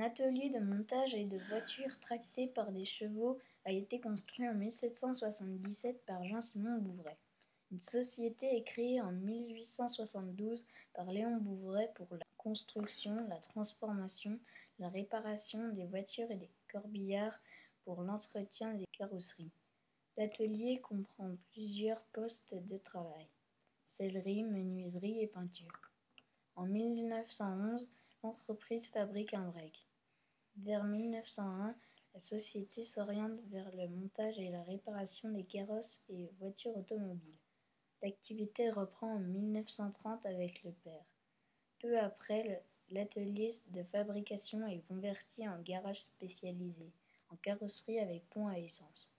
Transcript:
L'atelier de montage et de voitures tractées par des chevaux a été construit en 1777 par Jean-Simon Bouvray. Une société est créée en 1872 par Léon Bouvray pour la construction, la transformation, la réparation des voitures et des corbillards pour l'entretien des carrosseries. L'atelier comprend plusieurs postes de travail sellerie, menuiserie et peinture. En 1911, l'entreprise fabrique un break. Vers 1901, la société s'oriente vers le montage et la réparation des carrosses et voitures automobiles. L'activité reprend en 1930 avec le père. Peu après, l'atelier de fabrication est converti en garage spécialisé, en carrosserie avec pont à essence.